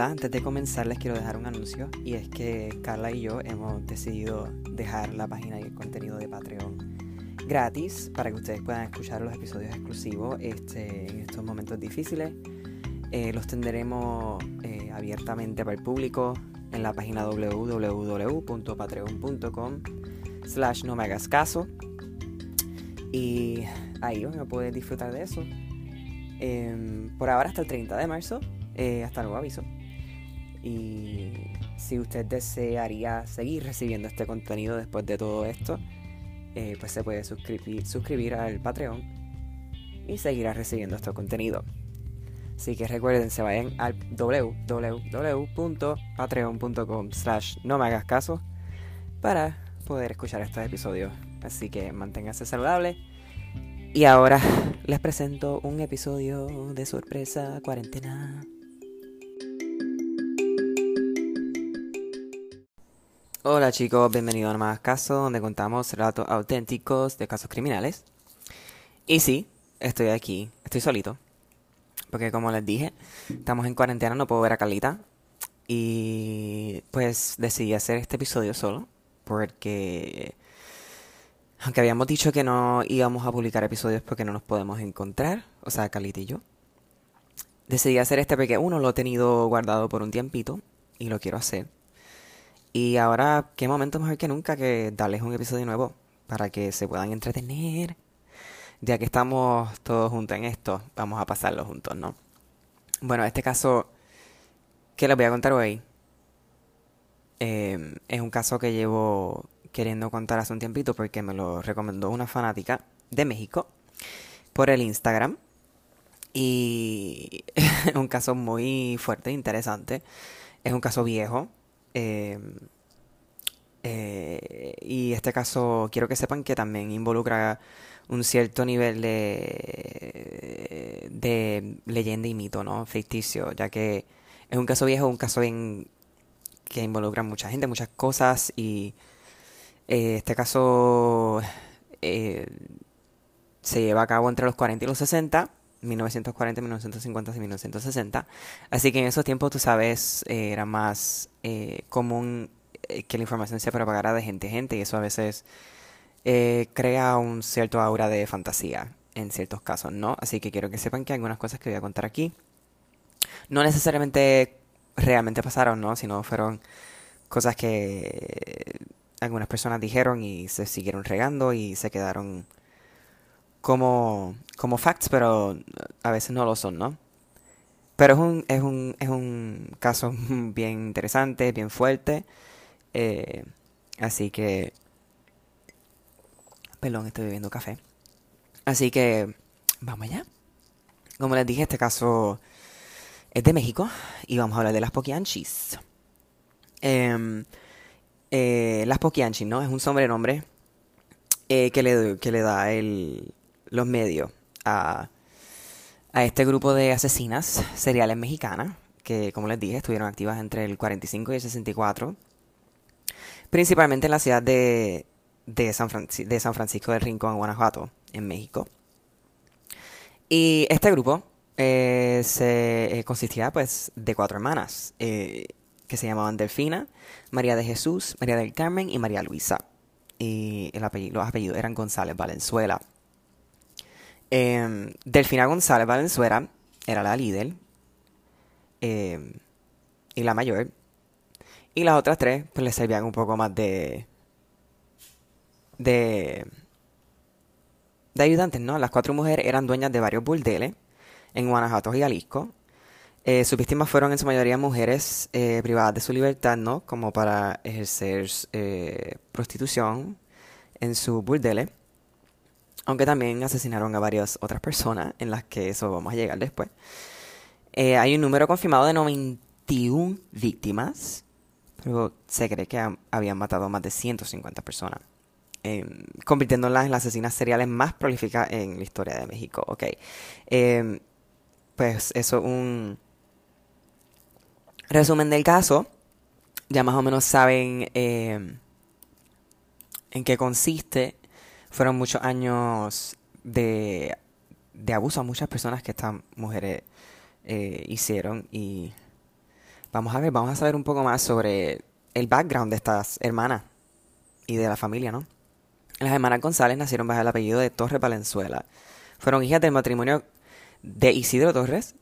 Antes de comenzar les quiero dejar un anuncio y es que Carla y yo hemos decidido dejar la página y el contenido de Patreon gratis para que ustedes puedan escuchar los episodios exclusivos este, en estos momentos difíciles. Eh, los tendremos eh, abiertamente para el público en la página www.patreon.com slash no me hagas caso y ahí van a poder disfrutar de eso. Em, por ahora hasta el 30 de marzo, eh, hasta nuevo aviso. Y si usted desearía seguir recibiendo este contenido después de todo esto, eh, pues se puede suscribir, al Patreon y seguirá recibiendo este contenido. Así que recuerden, se vayan al www.patreon.com slash no me hagas caso para poder escuchar estos episodios. Así que manténgase saludable. Y ahora les presento un episodio de sorpresa cuarentena. Hola chicos, bienvenidos a Más Caso, donde contamos relatos auténticos de casos criminales. Y sí, estoy aquí, estoy solito. Porque como les dije, estamos en cuarentena, no puedo ver a Carlita. Y pues decidí hacer este episodio solo. Porque aunque habíamos dicho que no íbamos a publicar episodios porque no nos podemos encontrar, o sea, Carlita y yo, decidí hacer este porque uno lo he tenido guardado por un tiempito y lo quiero hacer. Y ahora, qué momento mejor que nunca que darles un episodio nuevo para que se puedan entretener. Ya que estamos todos juntos en esto, vamos a pasarlo juntos, ¿no? Bueno, este caso que les voy a contar hoy eh, es un caso que llevo queriendo contar hace un tiempito porque me lo recomendó una fanática de México por el Instagram. Y es un caso muy fuerte, interesante. Es un caso viejo. Em, eh, y este caso quiero que sepan que también involucra un cierto nivel de, leyenda y mito, ¿no? Ficticio, ya que es un caso viejo, un caso que involucra mucha gente, muchas cosas y eh, este caso eh, se lleva a cabo entre los 40 y los 60, 1940, 1950 y 1960. Así que en esos tiempos, tú sabes, eh, era más común que la información se propagara de gente a gente y eso a veces crea un cierto aura de fantasía en ciertos casos, ¿no? Así que quiero que sepan que algunas cosas que voy a contar aquí no necesariamente realmente pasaron, ¿no? Sino fueron cosas que algunas personas dijeron y se siguieron regando y se quedaron como, como facts, pero a veces no lo son, ¿no? Pero es un, es un, es un caso bien interesante, bien fuerte. Eh, así que... Perdón, estoy bebiendo café. Así que... Vamos allá. Como les dije, este caso es de México y vamos a hablar de las Poquianchis. Eh, eh, las Poquianchi, ¿no? Es un sobrenombre eh, que, le, que le da el, los medios a, este grupo de asesinas seriales mexicanas, que como les dije, estuvieron activas entre el 45 y el 64, principalmente en la ciudad de, San, de San Francisco del Rincón, Guanajuato, en México. Y este grupo eh, se consistía pues de cuatro hermanas que se llamaban Delfina, María de Jesús, María del Carmen y María Luisa. Y el apellido, los apellidos eran González Valenzuela. Em, Delfina González Valenzuela era la líder em, y la mayor. Y las otras tres, pues le servían un poco más de. de. ayudantes, ¿no? Las cuatro mujeres eran dueñas de varios burdeles en Guanajuato y Jalisco. Eh, sus víctimas fueron en su mayoría mujeres eh, privadas de su libertad, ¿no? Como para ejercer eh, prostitución en su burdele. Aunque también asesinaron a varias otras personas, en las que eso vamos a llegar después. hay un número confirmado de 91 víctimas, pero se cree que habían matado más de 150 personas. convirtiéndolas en las asesinas seriales más prolíficas en la historia de México. Ok. pues eso un Resumen del caso, ya más o menos saben eh, en qué consiste. Fueron muchos años de, abuso a muchas personas que estas mujeres eh, hicieron y vamos a ver, vamos a saber un poco más sobre el background de estas hermanas y de la familia, ¿no? Las hermanas González nacieron bajo el apellido de Torres Valenzuela. Fueron hijas del matrimonio de Isidro Torres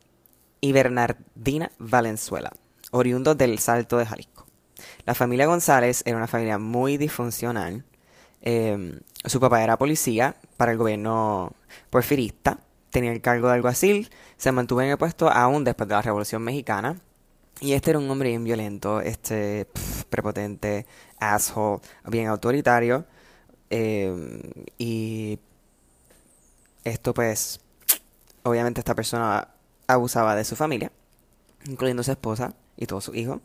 y Bernardina Valenzuela, oriundos del Salto de Jalisco. La familia González era una familia muy disfuncional. Em, su papá era policía para el gobierno porfirista, tenía el cargo de alguacil, se mantuvo en el puesto aún después de la Revolución Mexicana. Y este era un hombre bien violento, este prepotente, asshole, bien autoritario. Em, y esto pues, obviamente esta persona abusaba de su familia, incluyendo su esposa y todos sus hijos.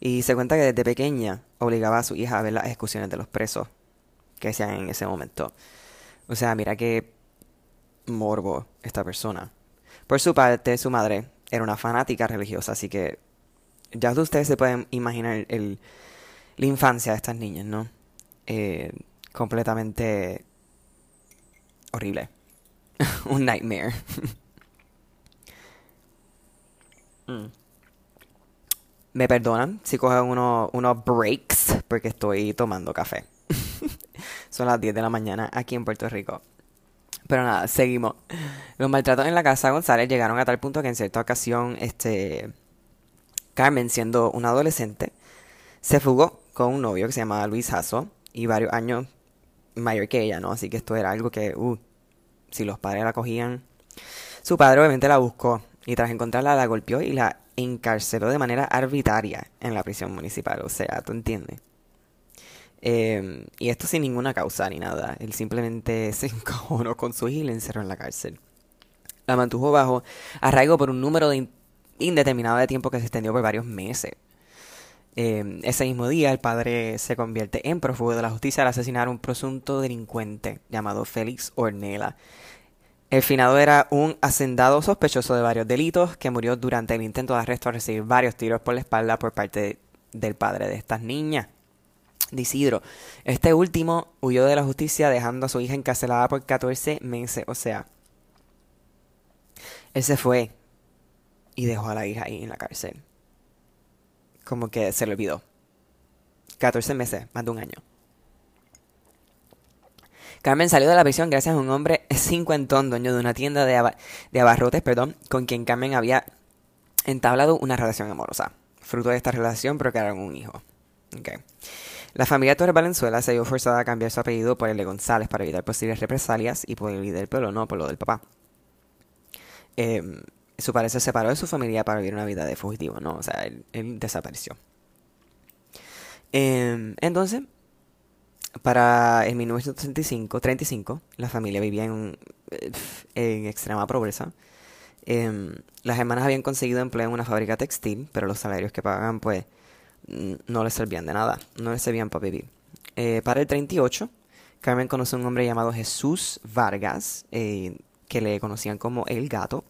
Y se cuenta que desde pequeña obligaba a su hija a ver las ejecuciones de los presos que hacían en ese momento. O sea, mira qué morbo esta persona. Por su parte, su madre era una fanática religiosa, así que ya ustedes se pueden imaginar el, la infancia de estas niñas, ¿no? Eh, completamente horrible. Un nightmare. Mm. Me perdonan si cogen unos, unos breaks porque estoy tomando café. Son las 10 de la mañana aquí en Puerto Rico. Pero nada, seguimos. Los maltratos en la casa González llegaron a tal punto que en cierta ocasión, este Carmen, siendo una adolescente, se fugó con un novio que se llamaba Luis Jasso y varios años mayor que ella, ¿no? Así que esto era algo que, uh, si los padres la cogían. Su padre obviamente la buscó y tras encontrarla la golpeó y la encarceló de manera arbitraria en la prisión municipal. O sea, ¿tú entiendes? Em, y esto sin ninguna causa ni nada. Él simplemente se encojonó con su hija y la encerró en la cárcel. La mantuvo bajo arraigo por un número de indeterminado de tiempo que se extendió por varios meses. Em, ese mismo día, el padre se convierte en prófugo de la justicia al asesinar a un presunto delincuente llamado Félix Ornella. El finado era un hacendado sospechoso de varios delitos que murió durante el intento de arresto a recibir varios tiros por la espalda por parte del padre de estas niñas, de Isidro. Este último huyó de la justicia dejando a su hija encarcelada por 14 meses. O sea, él se fue y dejó a la hija ahí en la cárcel como que se le olvidó. 14 meses, más de un año. Carmen salió de la prisión gracias a un hombre cincuentón, dueño de una tienda de, abarrotes, perdón, con quien Carmen había entablado una relación amorosa. Fruto de esta relación procrearon un hijo. Okay. La familia Torres Valenzuela se vio forzada a cambiar su apellido por el de González para evitar posibles represalias y por el del pueblo, no por lo del papá. Eh, su padre se separó de su familia para vivir una vida de fugitivo, ¿no? O sea, él, desapareció. Em, entonces, para el 1935, la familia vivía en, en extrema pobreza. Em, las hermanas habían conseguido empleo en una fábrica textil, pero los salarios que pagaban, pues, no les servían de nada, no les servían para vivir. Eh, para el 38, Carmen conoce a un hombre llamado Jesús Vargas, eh, que le conocían como El Gato,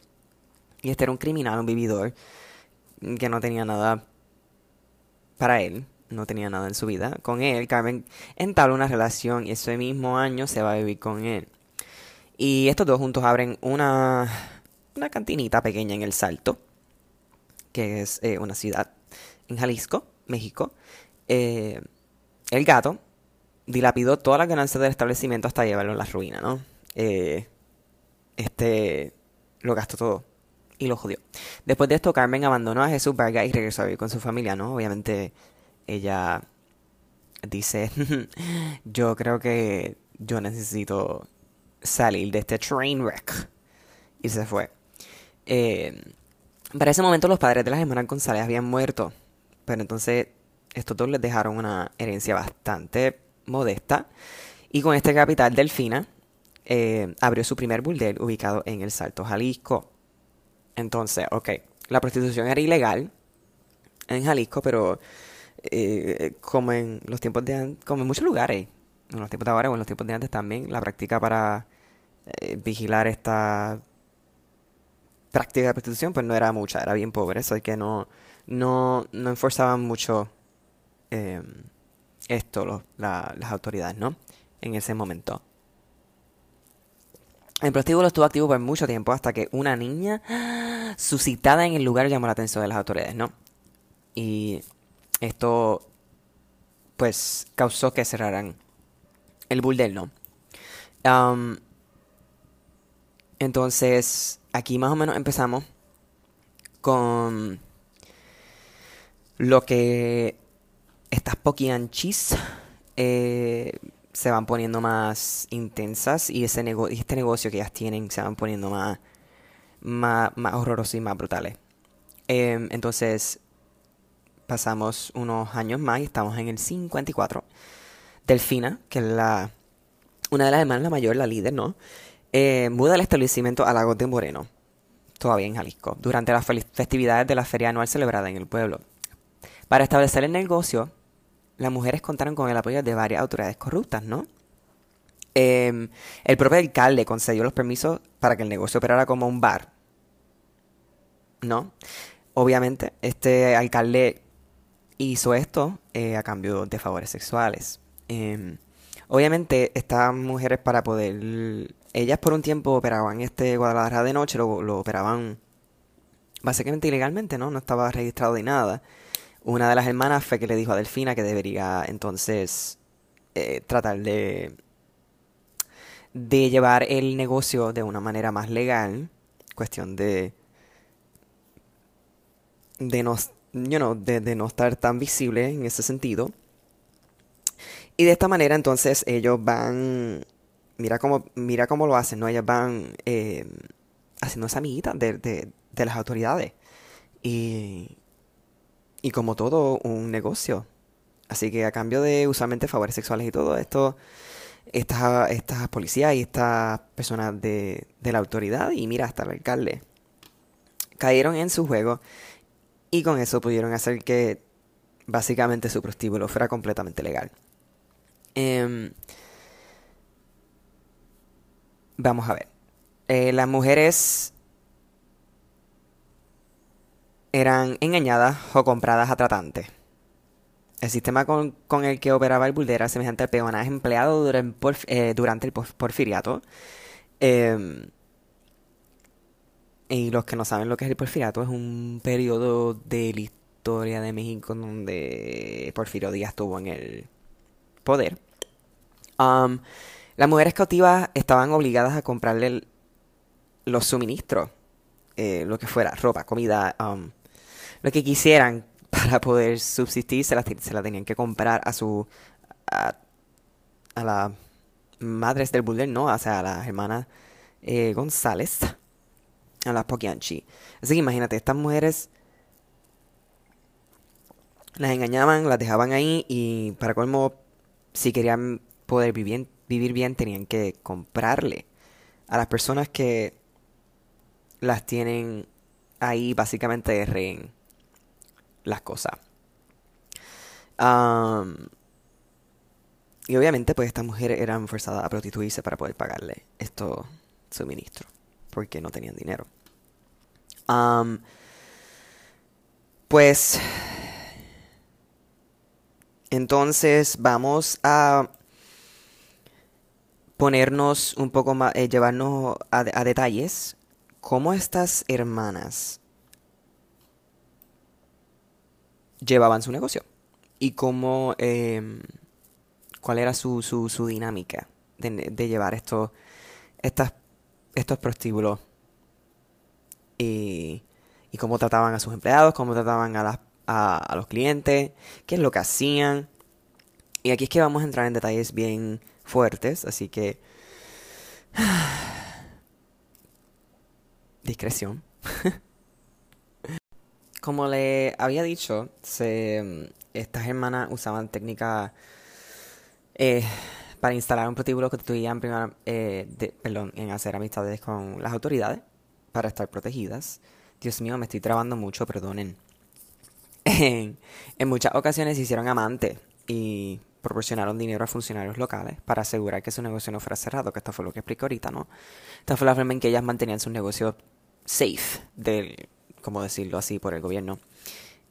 y este era un criminal, un vividor, que no tenía nada para él, no tenía nada en su vida. Con él, Carmen entabla una relación y ese mismo año se va a vivir con él. Y estos dos juntos abren una, una cantinita pequeña en El Salto, que es eh, una ciudad en Jalisco, México. Eh, el gato dilapidó todas las ganancias del establecimiento hasta llevarlo a la ruina, ¿no? Eh, este lo gastó todo y lo jodió. Después de esto, Carmen abandonó a Jesús Vargas y regresó a vivir con su familia, ¿no? Obviamente, ella dice, yo creo que yo necesito salir de este train wreck. Y se fue. Eh, para ese momento los padres de las hermanas González habían muerto. Pero entonces estos dos les dejaron una herencia bastante modesta. Y con este capital, Delfina eh, abrió su primer burdel ubicado en el Salto Jalisco. Entonces, ok, la prostitución era ilegal en Jalisco, pero eh, como en los tiempos de antes, como en muchos lugares, en los tiempos de ahora o en los tiempos de antes también, la práctica para eh, vigilar esta práctica de prostitución pues no era mucha, era bien pobre, eso es que no, no, no enforzaban mucho em, esto las autoridades, ¿no? En ese momento. El prostíbulo estuvo activo por mucho tiempo hasta que una niña suscitada en el lugar llamó la atención de las autoridades, ¿no? Y esto, pues, causó que cerraran el burdel, ¿no? entonces, aquí más o menos empezamos con lo que estas poquianchis eh, se van poniendo más intensas y ese este negocio que ellas tienen se van poniendo más, más, más horrorosos y más brutales. Em, entonces, pasamos unos años más y estamos en el 54. Delfina, que es la, una de las hermanas, la mayor, la líder, ¿no? Eh, muda el establecimiento a Lagos de Moreno, todavía en Jalisco, durante las festividades de la feria anual celebrada en el pueblo. Para establecer el negocio, las mujeres contaron con el apoyo de varias autoridades corruptas, ¿no? Em, el propio alcalde concedió los permisos para que el negocio operara como un bar. ¿No? Obviamente, este alcalde hizo esto eh, a cambio de favores sexuales. Em, obviamente, estas mujeres para poder... Ellas por un tiempo operaban este Guadalajara de noche, lo, lo operaban básicamente ilegalmente, ¿no? No estaba registrado ni nada. Una de las hermanas fue que le dijo a Delfina que debería entonces eh, tratar de, de llevar el negocio de una manera más legal. Cuestión de, de no, de, no estar tan visible en ese sentido. Y de esta manera entonces ellos van, mira cómo, mira cómo lo hacen, ¿no? Ellos van eh, haciendo esa amiguita de, de, de, las autoridades. Y, y como todo, un negocio. Así que a cambio de usualmente favores sexuales y todo esto, estas, estas policías y estas personas de, de la autoridad, y mira, hasta el alcalde, cayeron en su juego y con eso pudieron hacer que básicamente su prostíbulo fuera completamente legal. Em, vamos a ver. Eh, las mujeres eran engañadas o compradas a tratantes. El sistema con, el que operaba el buldera semejante al peonaje empleado eh, durante, el porfiriato. Em, y los que no saben lo que es el porfiriato, es un periodo de la historia de México donde Porfirio Díaz estuvo en el poder. las mujeres cautivas estaban obligadas a comprarle los suministros, eh, lo que fuera, ropa, comida, lo que quisieran para poder subsistir se la, se la tenían que comprar a su a, las madres del Bulder, ¿no? O sea, a las hermanas eh, González, a las Poquianchi. Así que imagínate, estas mujeres las engañaban, las dejaban ahí y para colmo, si querían poder vivir, vivir bien, tenían que comprarle a las personas que las tienen ahí básicamente de rehén las cosas. y obviamente, pues estas mujeres eran forzadas a prostituirse para poder pagarle estos suministros, porque no tenían dinero. pues, entonces vamos a ponernos un poco más, eh, llevarnos a, a detalles cómo estas hermanas llevaban su negocio y cómo, em, cuál era su, su, su dinámica de, llevar estos, estas, estos prostíbulos y, cómo trataban a sus empleados, cómo trataban a, las, a los clientes, qué es lo que hacían. Y aquí es que vamos a entrar en detalles bien fuertes, así que... Discreción. Como le había dicho, estas hermanas usaban técnicas eh, para instalar un prostíbulo que constituían primero, eh, perdón, en hacer amistades con las autoridades para estar protegidas. Dios mío, me estoy trabando mucho, perdonen. En, en muchas ocasiones se hicieron amantes y proporcionaron dinero a funcionarios locales para asegurar que su negocio no fuera cerrado, que esto fue lo que explico ahorita, ¿no? Esta fue la forma en que ellas mantenían su negocio safe del como decirlo así, por el gobierno.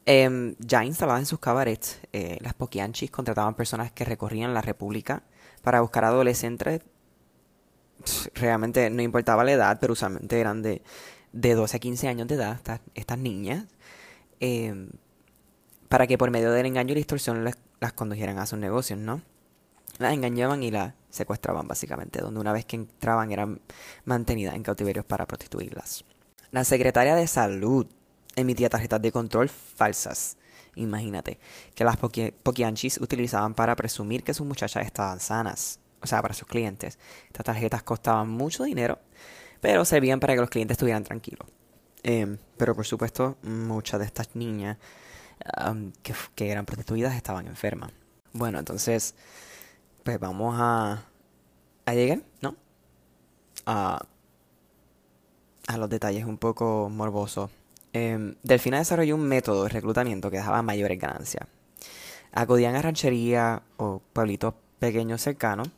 Em, ya instaladas en sus cabarets, eh, las Poquianchis contrataban personas que recorrían la República para buscar adolescentes. Realmente no importaba la edad, pero usualmente eran de, de 12 a 15 años de edad estas, niñas. Em, para que por medio del engaño y la distorsión las, las condujeran a sus negocios, ¿no? Las engañaban y las secuestraban básicamente, donde una vez que entraban eran mantenidas en cautiverios para prostituirlas. La secretaria de salud emitía tarjetas de control falsas. Imagínate, que las poquianchis utilizaban para presumir que sus muchachas estaban sanas, o sea, para sus clientes. Estas tarjetas costaban mucho dinero, pero servían para que los clientes estuvieran tranquilos. Em, pero por supuesto, muchas de estas niñas que, eran prostituidas estaban enfermas. Bueno, entonces, pues vamos a, a llegar, ¿no? A, a los detalles un poco morbosos. Eh, Delfina desarrolló un método de reclutamiento que dejaba mayores ganancias. Acudían a rancherías o pueblitos pequeños cercanos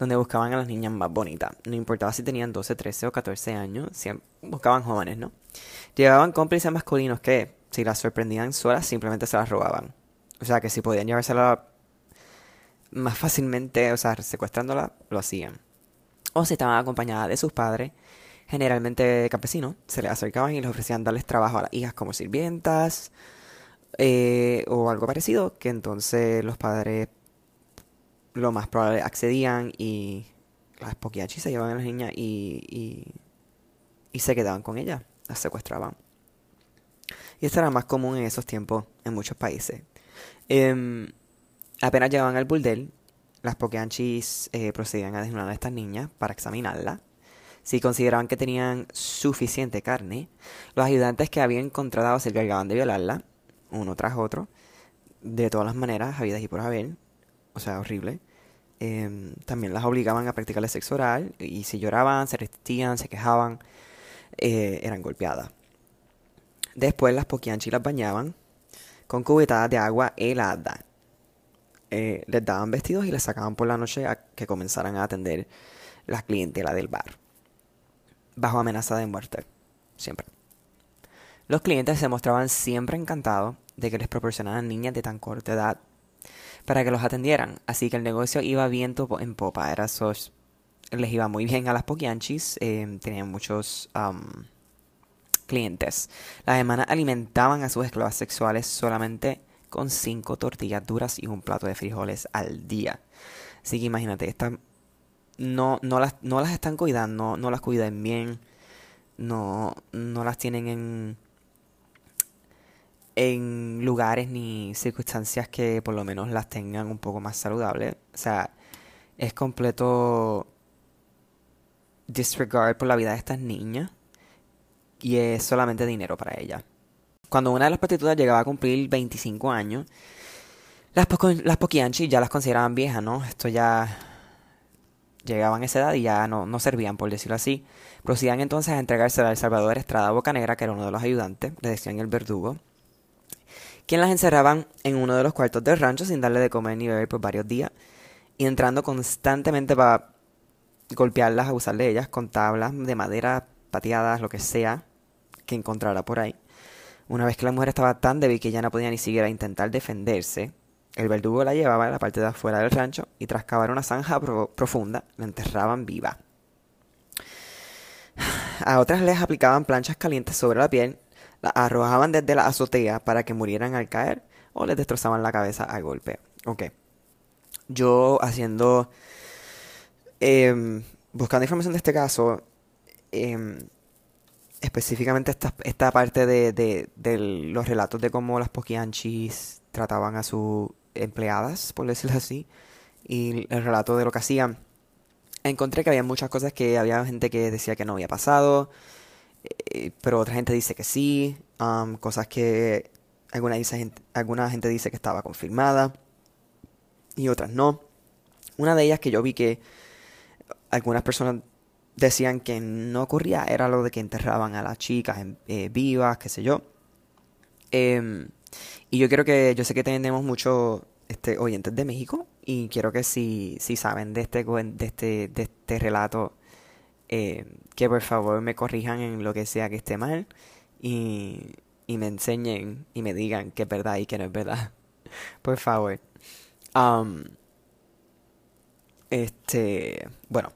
donde buscaban a las niñas más bonitas. No importaba si tenían 12, 13 o 14 años, buscaban jóvenes, ¿no? Llevaban cómplices masculinos que, si las sorprendían solas, simplemente se las robaban. O sea, que si podían llevársela más fácilmente, o sea, secuestrándola, lo hacían. O si estaban acompañadas de sus padres, generalmente campesinos, se les acercaban y les ofrecían darles trabajo a las hijas como sirvientas eh, o algo parecido, que entonces los padres lo más probable accedían y las poquiachis se llevaban a las niñas y, y, se quedaban con ellas, las secuestraban. Y esto era más común en esos tiempos en muchos países. Em, apenas llegaban al burdel, las poquianchis eh, procedían a desnudar a estas niñas para examinarla. Si consideraban que tenían suficiente carne, los ayudantes que habían encontrado se encargaban de violarla, uno tras otro, de todas las maneras, habidas y por haber, o sea, horrible. Em, también las obligaban a practicar sexo oral y si lloraban, se resistían, se quejaban, eh, eran golpeadas. Después las poquianchi las bañaban con cubetadas de agua helada. Eh, les daban vestidos y les sacaban por la noche a que comenzaran a atender la clientela del bar. Bajo amenaza de muerte. Siempre. Los clientes se mostraban siempre encantados de que les proporcionaran niñas de tan corta edad para que los atendieran. Así que el negocio iba viento en popa. Era sos, les iba muy bien a las poquianchis. Eh, tenían muchos clientes. Las hermanas alimentaban a sus esclavas sexuales solamente con cinco tortillas duras y un plato de frijoles al día. Así que imagínate, están, no, no, las, no las están cuidando, no las cuidan bien, no, no las tienen en, en lugares ni circunstancias que por lo menos las tengan un poco más saludables. O sea, es completo disregard por la vida de estas niñas y es solamente dinero para ella. Cuando una de las prostitutas llegaba a cumplir 25 años, las, las poquianchi ya las consideraban viejas, ¿no? Esto ya llegaban a esa edad y ya no, no servían, por decirlo así. Procedían entonces a entregarse al Salvador Estrada Bocanegra, que era uno de los ayudantes, le decían el verdugo, quien las encerraban en uno de los cuartos del rancho sin darle de comer ni beber por varios días, y entrando constantemente para golpearlas, abusar de ellas con tablas de madera, pateadas, lo que sea que encontrara por ahí. Una vez que la mujer estaba tan débil que ya no podía ni siquiera intentar defenderse, el verdugo la llevaba a la parte de afuera del rancho y tras cavar una zanja profunda, la enterraban viva. A otras les aplicaban planchas calientes sobre la piel, la arrojaban desde la azotea para que murieran al caer o les destrozaban la cabeza al golpe. Ok. Yo haciendo... Em, buscando información de este caso, em, específicamente esta, esta parte de, de, los relatos de cómo las poquianchis trataban a sus empleadas, por decirlo así, y el relato de lo que hacían, encontré que había muchas cosas que había gente que decía que no había pasado, eh, pero otra gente dice que sí, um, cosas que alguna, dice, alguna gente dice que estaba confirmada y otras no. Una de ellas que yo vi que algunas personas decían que no ocurría era lo de que enterraban a las chicas eh, vivas, qué sé yo. Em, y yo quiero que, yo sé que tenemos muchos este, oyentes de México y quiero que si, si saben de este, de este, de este relato, eh, que por favor me corrijan en lo que sea que esté mal y, y me enseñen y me digan que es verdad y que no es verdad. por favor. Um, este, bueno,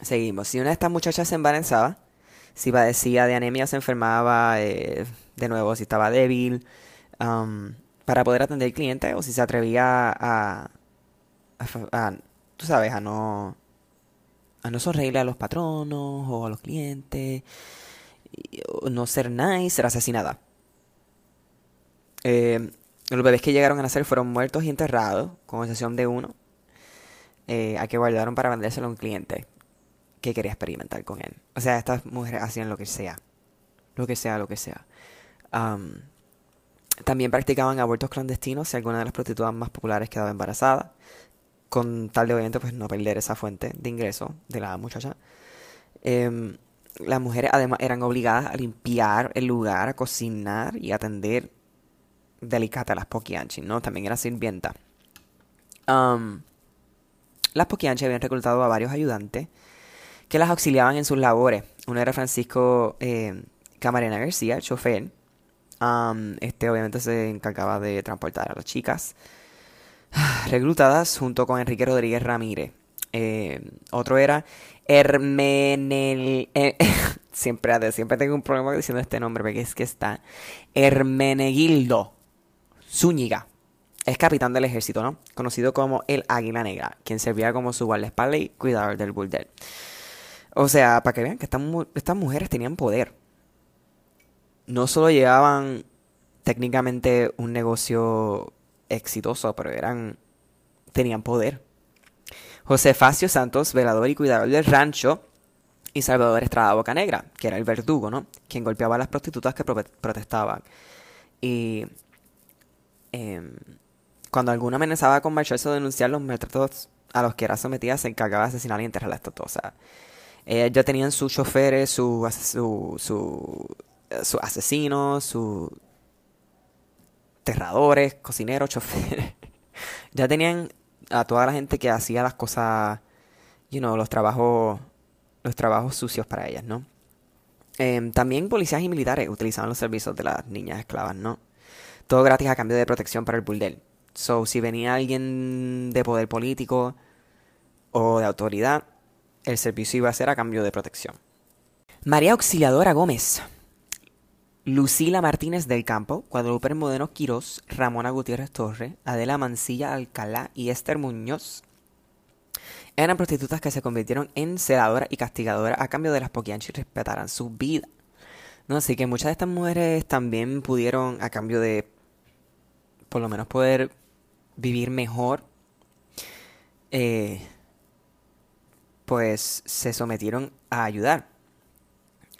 Seguimos. Si una de estas muchachas se embarazaba, si padecía de anemia, se enfermaba eh, de nuevo, si estaba débil, para poder atender al cliente o si se atrevía a, tú sabes, a no, a no sonreírle a los patronos o a los clientes, o no ser nice, ser asesinada. Eh, los bebés que llegaron a nacer fueron muertos y enterrados, con excepción de uno, eh, a que guardaron para vendérselo a un cliente que quería experimentar con él. O sea, estas mujeres hacían lo que sea. Lo que sea, lo que sea. También practicaban abortos clandestinos si alguna de las prostitutas más populares quedaba embarazada. Con tal de obviamente pues no perder esa fuente de ingreso de la muchacha. Em, las mujeres además eran obligadas a limpiar el lugar, a cocinar y atender delicata las poquianchi, ¿no? También era sirvienta. las poquianchi habían reclutado a varios ayudantes que las auxiliaban en sus labores. Uno era Francisco eh, Camarena García, el este obviamente se encargaba de transportar a las chicas reclutadas junto con Enrique Rodríguez Ramírez. Eh, otro era Hermenel... Eh, siempre, siempre tengo un problema diciendo este nombre porque es que está Hermenegildo Zúñiga. Es capitán del ejército, ¿no? Conocido como el Águila Negra, quien servía como su guardaespaldas y cuidador del burdel. O sea, para que vean que estas, estas mujeres tenían poder. No solo llevaban técnicamente un negocio exitoso, pero eran tenían poder. José Facio Santos, velador y cuidador del rancho, y Salvador Estrada Bocanegra, que era el verdugo, ¿no? Quien golpeaba a las prostitutas que protestaban. Y em, cuando alguno amenazaba con marcharse o denunciar los maltratos a los que era sometida, se encargaba de asesinar y enterrar a la estatua. Ellos ya tenían sus choferes, su, su, su, su asesinos, sus terradores, cocineros, choferes. ya tenían a toda la gente que hacía las cosas, you know, los trabajos, los trabajos sucios para ellas, ¿no? Em, también policías y militares utilizaban los servicios de las niñas esclavas, ¿no? Todo gratis a cambio de protección para el burdel. So, si venía alguien de poder político o de autoridad, el servicio iba a ser a cambio de protección. María Auxiliadora Gómez, Lucila Martínez del Campo, Guadalupe Modeno Quirós, Ramona Gutiérrez Torre, Adela Mancilla Alcalá y Esther Muñoz eran prostitutas que se convirtieron en celadoras y castigadoras a cambio de las poquianchis respetaran su vida. ¿No? Así que muchas de estas mujeres también pudieron, a cambio de por lo menos poder vivir mejor, eh, pues se sometieron a ayudar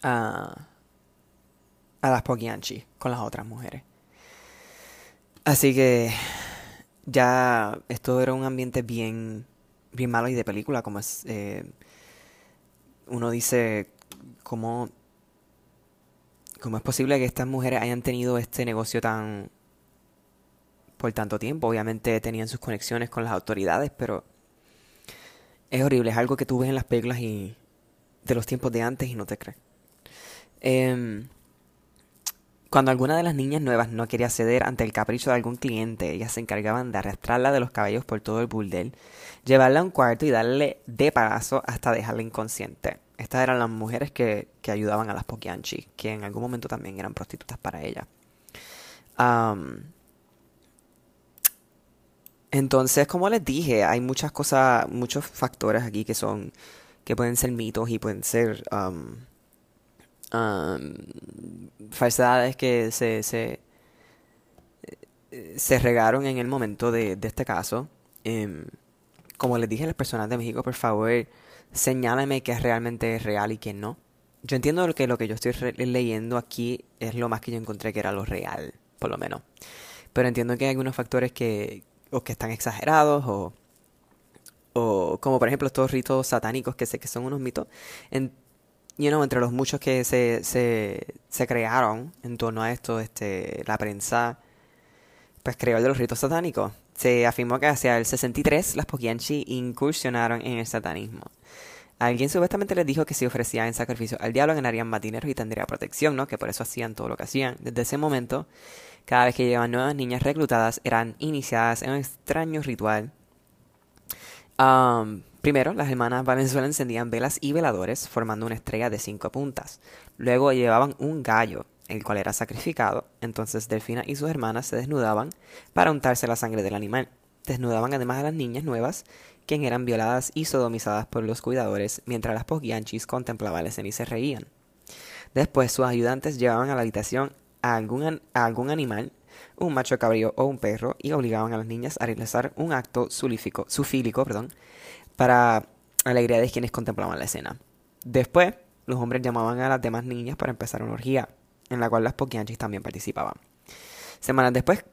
a, a las Pokianchi con las otras mujeres. Así que ya esto era un ambiente bien, bien malo y de película, como es... Eh, uno dice, ¿cómo, ¿cómo es posible que estas mujeres hayan tenido este negocio tan... por tanto tiempo? Obviamente tenían sus conexiones con las autoridades, pero es horrible, es algo que tú ves en las películas y de los tiempos de antes y no te crees. Em, cuando alguna de las niñas nuevas no quería ceder ante el capricho de algún cliente, ellas se encargaban de arrastrarla de los cabellos por todo el burdel, llevarla a un cuarto y darle de paso hasta dejarla inconsciente. Estas eran las mujeres que, que ayudaban a las Pokianchi, que en algún momento también eran prostitutas para ella. Entonces, como les dije, hay muchas cosas, muchos factores aquí que son, que pueden ser mitos y pueden ser falsedades que se, se, se, regaron en el momento de, de este caso. Em, como les dije a las personas de México, por favor, señálame que realmente es real y que no. Yo entiendo que lo que yo estoy leyendo aquí es lo más que yo encontré que era lo real, por lo menos. Pero entiendo que hay algunos factores que, o que están exagerados o, o como por ejemplo estos ritos satánicos que sé que son unos mitos you know, entre los muchos que se, se, se crearon en torno a esto este la prensa pues creó el de los ritos satánicos se afirmó que hacia el 63 las Pokianchi incursionaron en el satanismo Alguien supuestamente les dijo que si ofrecían sacrificio al diablo ganarían más dinero y tendría protección, ¿no? Que por eso hacían todo lo que hacían. Desde ese momento, cada vez que llegaban nuevas niñas reclutadas, eran iniciadas en un extraño ritual. Primero, las hermanas Valenzuela encendían velas y veladores, formando una estrella de cinco puntas. Luego llevaban un gallo el cual era sacrificado. Entonces Delfina y sus hermanas se desnudaban para untarse la sangre del animal. Desnudaban además a las niñas nuevas, quienes eran violadas y sodomizadas por los cuidadores, mientras las poquianchis contemplaban la escena y se reían. Después sus ayudantes llevaban a la habitación a algún, a algún animal, un macho cabrío o un perro, y obligaban a las niñas a realizar un acto sulífico, sufílico perdón, para alegría de quienes contemplaban la escena. Después, los hombres llamaban a las demás niñas para empezar una orgía, en la cual las poquianchis también participaban. Semanas después,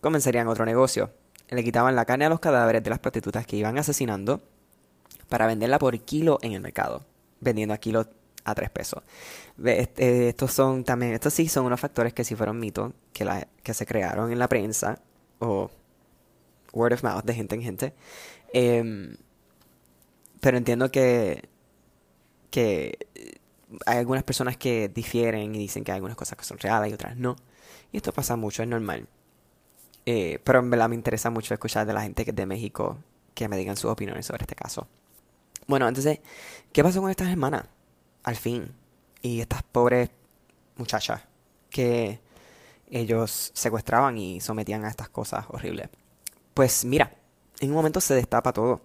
comenzarían otro negocio. Le quitaban la carne a los cadáveres de las prostitutas que iban asesinando para venderla por kilo en el mercado, vendiendo a kilo a tres pesos. Este, estos son también, estos sí son unos factores que sí fueron mitos que, que se crearon en la prensa o word of mouth de gente en gente. Em, pero entiendo que, que hay algunas personas que difieren y dicen que hay algunas cosas que son reales y otras no. Y esto pasa mucho, es normal. Eh, pero en verdad me interesa mucho escuchar de la gente de México que me digan sus opiniones sobre este caso. Bueno, entonces, ¿qué pasó con estas hermanas? Al fin. Y estas pobres muchachas que ellos secuestraban y sometían a estas cosas horribles. Pues mira, en un momento se destapa todo.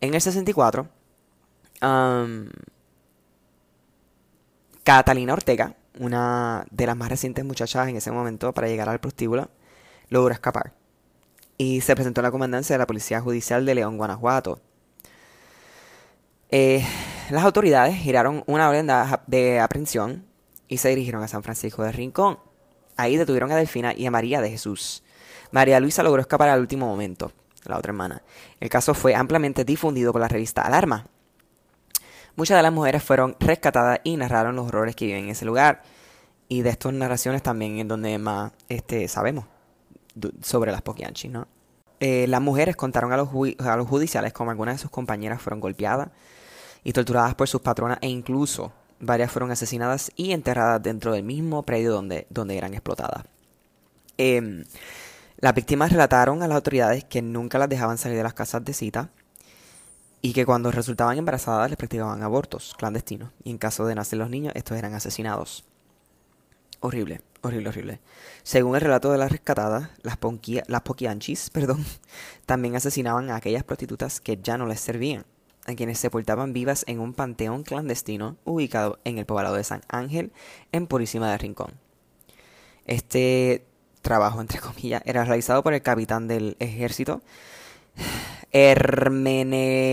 En el 64, Catalina Ortega, una de las más recientes muchachas en ese momento para llegar al prostíbulo, logró escapar y se presentó a la comandancia de la Policía Judicial de León, Guanajuato. Eh, las autoridades giraron una orden de aprehensión y se dirigieron a San Francisco de Rincón. Ahí detuvieron a Delfina y a María de Jesús. María Luisa logró escapar al último momento, la otra hermana. El caso fue ampliamente difundido por la revista Alarma. Muchas de las mujeres fueron rescatadas y narraron los horrores que viven en ese lugar. Y de estas narraciones también es donde más este, sabemos sobre las Poquianchis, ¿no? Eh, las mujeres contaron a los, a los judiciales como algunas de sus compañeras fueron golpeadas y torturadas por sus patronas e incluso varias fueron asesinadas y enterradas dentro del mismo predio donde, donde eran explotadas. Em, las víctimas relataron a las autoridades que nunca las dejaban salir de las casas de cita y que cuando resultaban embarazadas les practicaban abortos clandestinos y en caso de nacer los niños estos eran asesinados. Horrible, horrible, horrible. Según el relato de las rescatadas, las, las poquianchis perdón, también asesinaban a aquellas prostitutas que ya no les servían, a quienes sepultaban vivas en un panteón clandestino ubicado en el poblado de San Ángel, en Purísima de Rincón. Este trabajo, entre comillas, era realizado por el capitán del ejército, Hermenegildo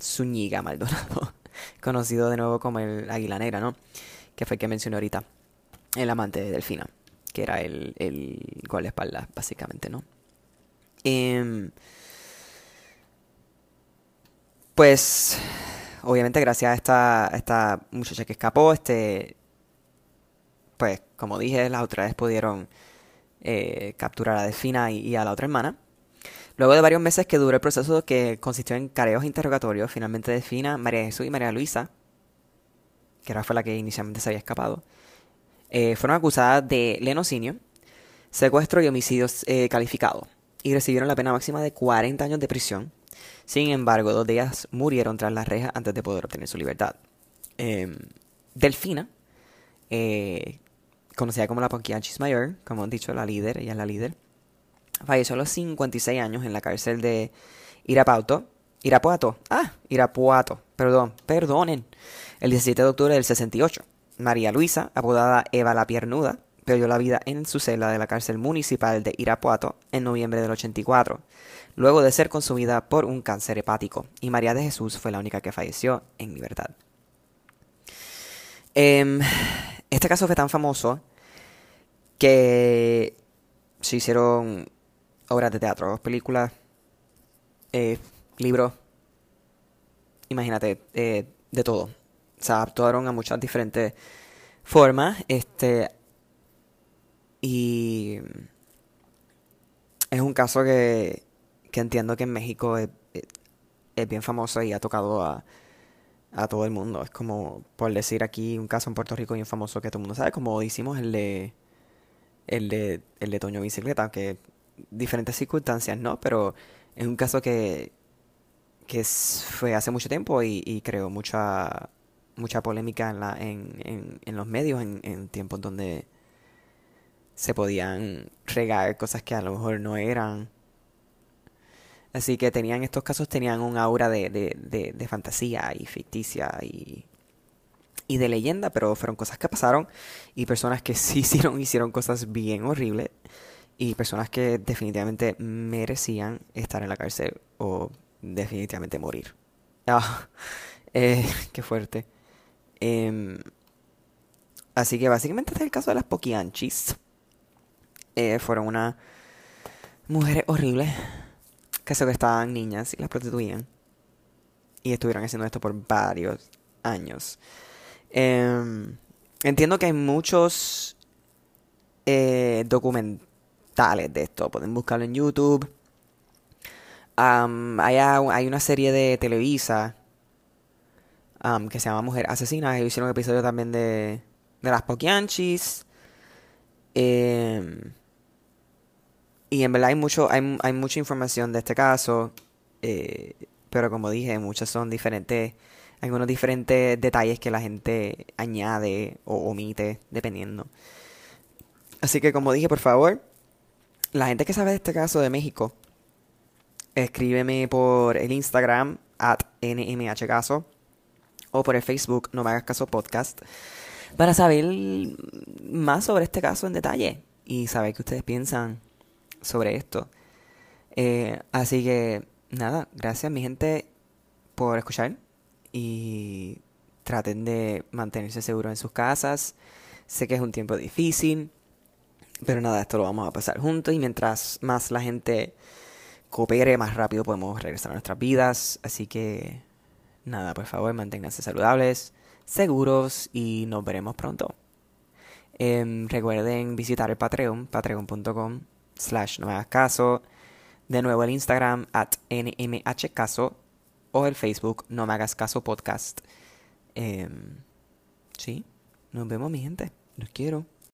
Zúñiga Maldonado, conocido de nuevo como el Águila Negra, ¿no? que fue el que mencioné ahorita, el amante de Delfina, que era el, el espalda básicamente, ¿no? Em, pues, obviamente, gracias a esta, esta muchacha que escapó, este, pues, como dije, las autoridades pudieron eh, capturar a Delfina y, a la otra hermana. Luego de varios meses que duró el proceso que consistió en careos interrogatorios, finalmente Delfina, María Jesús y María Luisa que era fue la que inicialmente se había escapado, eh, fueron acusadas de lenocinio, secuestro y homicidio eh, calificado, y recibieron la pena máxima de 40 años de prisión. Sin embargo, dos de ellas murieron tras las rejas antes de poder obtener su libertad. Em, Delfina, eh, conocida como la Ponquianchis Mayor, como han dicho, la líder, ella es la líder, falleció a los 56 años en la cárcel de Irapuato. Irapuato, ah, Irapuato, perdón, perdonen, el 17 de octubre del 68, María Luisa, apodada Eva la Piernuda, perdió la vida en su celda de la cárcel municipal de Irapuato en noviembre del 84, luego de ser consumida por un cáncer hepático, y María de Jesús fue la única que falleció en libertad. Em, este caso fue tan famoso que se hicieron obras de teatro, películas, eh, libros, imagínate, eh, de todo se adaptaron a muchas diferentes formas. Este. Y. Es un caso que, que entiendo que en México es, es, bien famoso y ha tocado a, a todo el mundo. Es como, por decir aquí, un caso en Puerto Rico bien famoso que todo el mundo sabe, como hicimos el de. El de, el de Toño Bicicleta, que diferentes circunstancias, ¿no? Pero es un caso que, que fue hace mucho tiempo y, creó mucha mucha polémica en, la, en, en, los medios en, en, tiempos donde se podían regar cosas que a lo mejor no eran. Así que tenían estos casos tenían un aura de, de, de, fantasía y ficticia y, y de leyenda, pero fueron cosas que pasaron y personas que sí hicieron, hicieron cosas bien horribles y personas que definitivamente merecían estar en la cárcel o definitivamente morir. Ah, eh, qué fuerte. Em, así que básicamente este es el caso de las Poquianchis. Eh, fueron unas mujeres horribles que estaban niñas y las prostituían. Y estuvieron haciendo esto por varios años. Em, entiendo que hay muchos eh, documentales de esto. Pueden buscarlo en YouTube. hay, hay, una serie de Televisa que se llama Mujer Asesina. Ellos hicieron un episodio también de, de las Poquianchis. Em, y en verdad hay, mucho, hay, hay mucha información de este caso. Eh, pero como dije, muchas son diferentes. Algunos diferentes detalles que la gente añade o omite, dependiendo. Así que como dije, por favor, la gente que sabe de este caso de México, escríbeme por el Instagram at nmhcaso o por el Facebook No Me Hagas Caso Podcast para saber más sobre este caso en detalle y saber qué ustedes piensan sobre esto. Eh, así que nada, gracias mi gente por escuchar y traten de mantenerse seguros en sus casas. Sé que es un tiempo difícil, pero nada, esto lo vamos a pasar juntos y mientras más la gente coopere, más rápido podemos regresar a nuestras vidas. Así que nada, por favor, manténganse saludables, seguros y nos veremos pronto. Em, recuerden visitar el Patreon, patreon.com slash no caso. De nuevo el Instagram at nmhcaso o el Facebook no me hagas caso podcast. Eh, sí, nos vemos mi gente. Los quiero.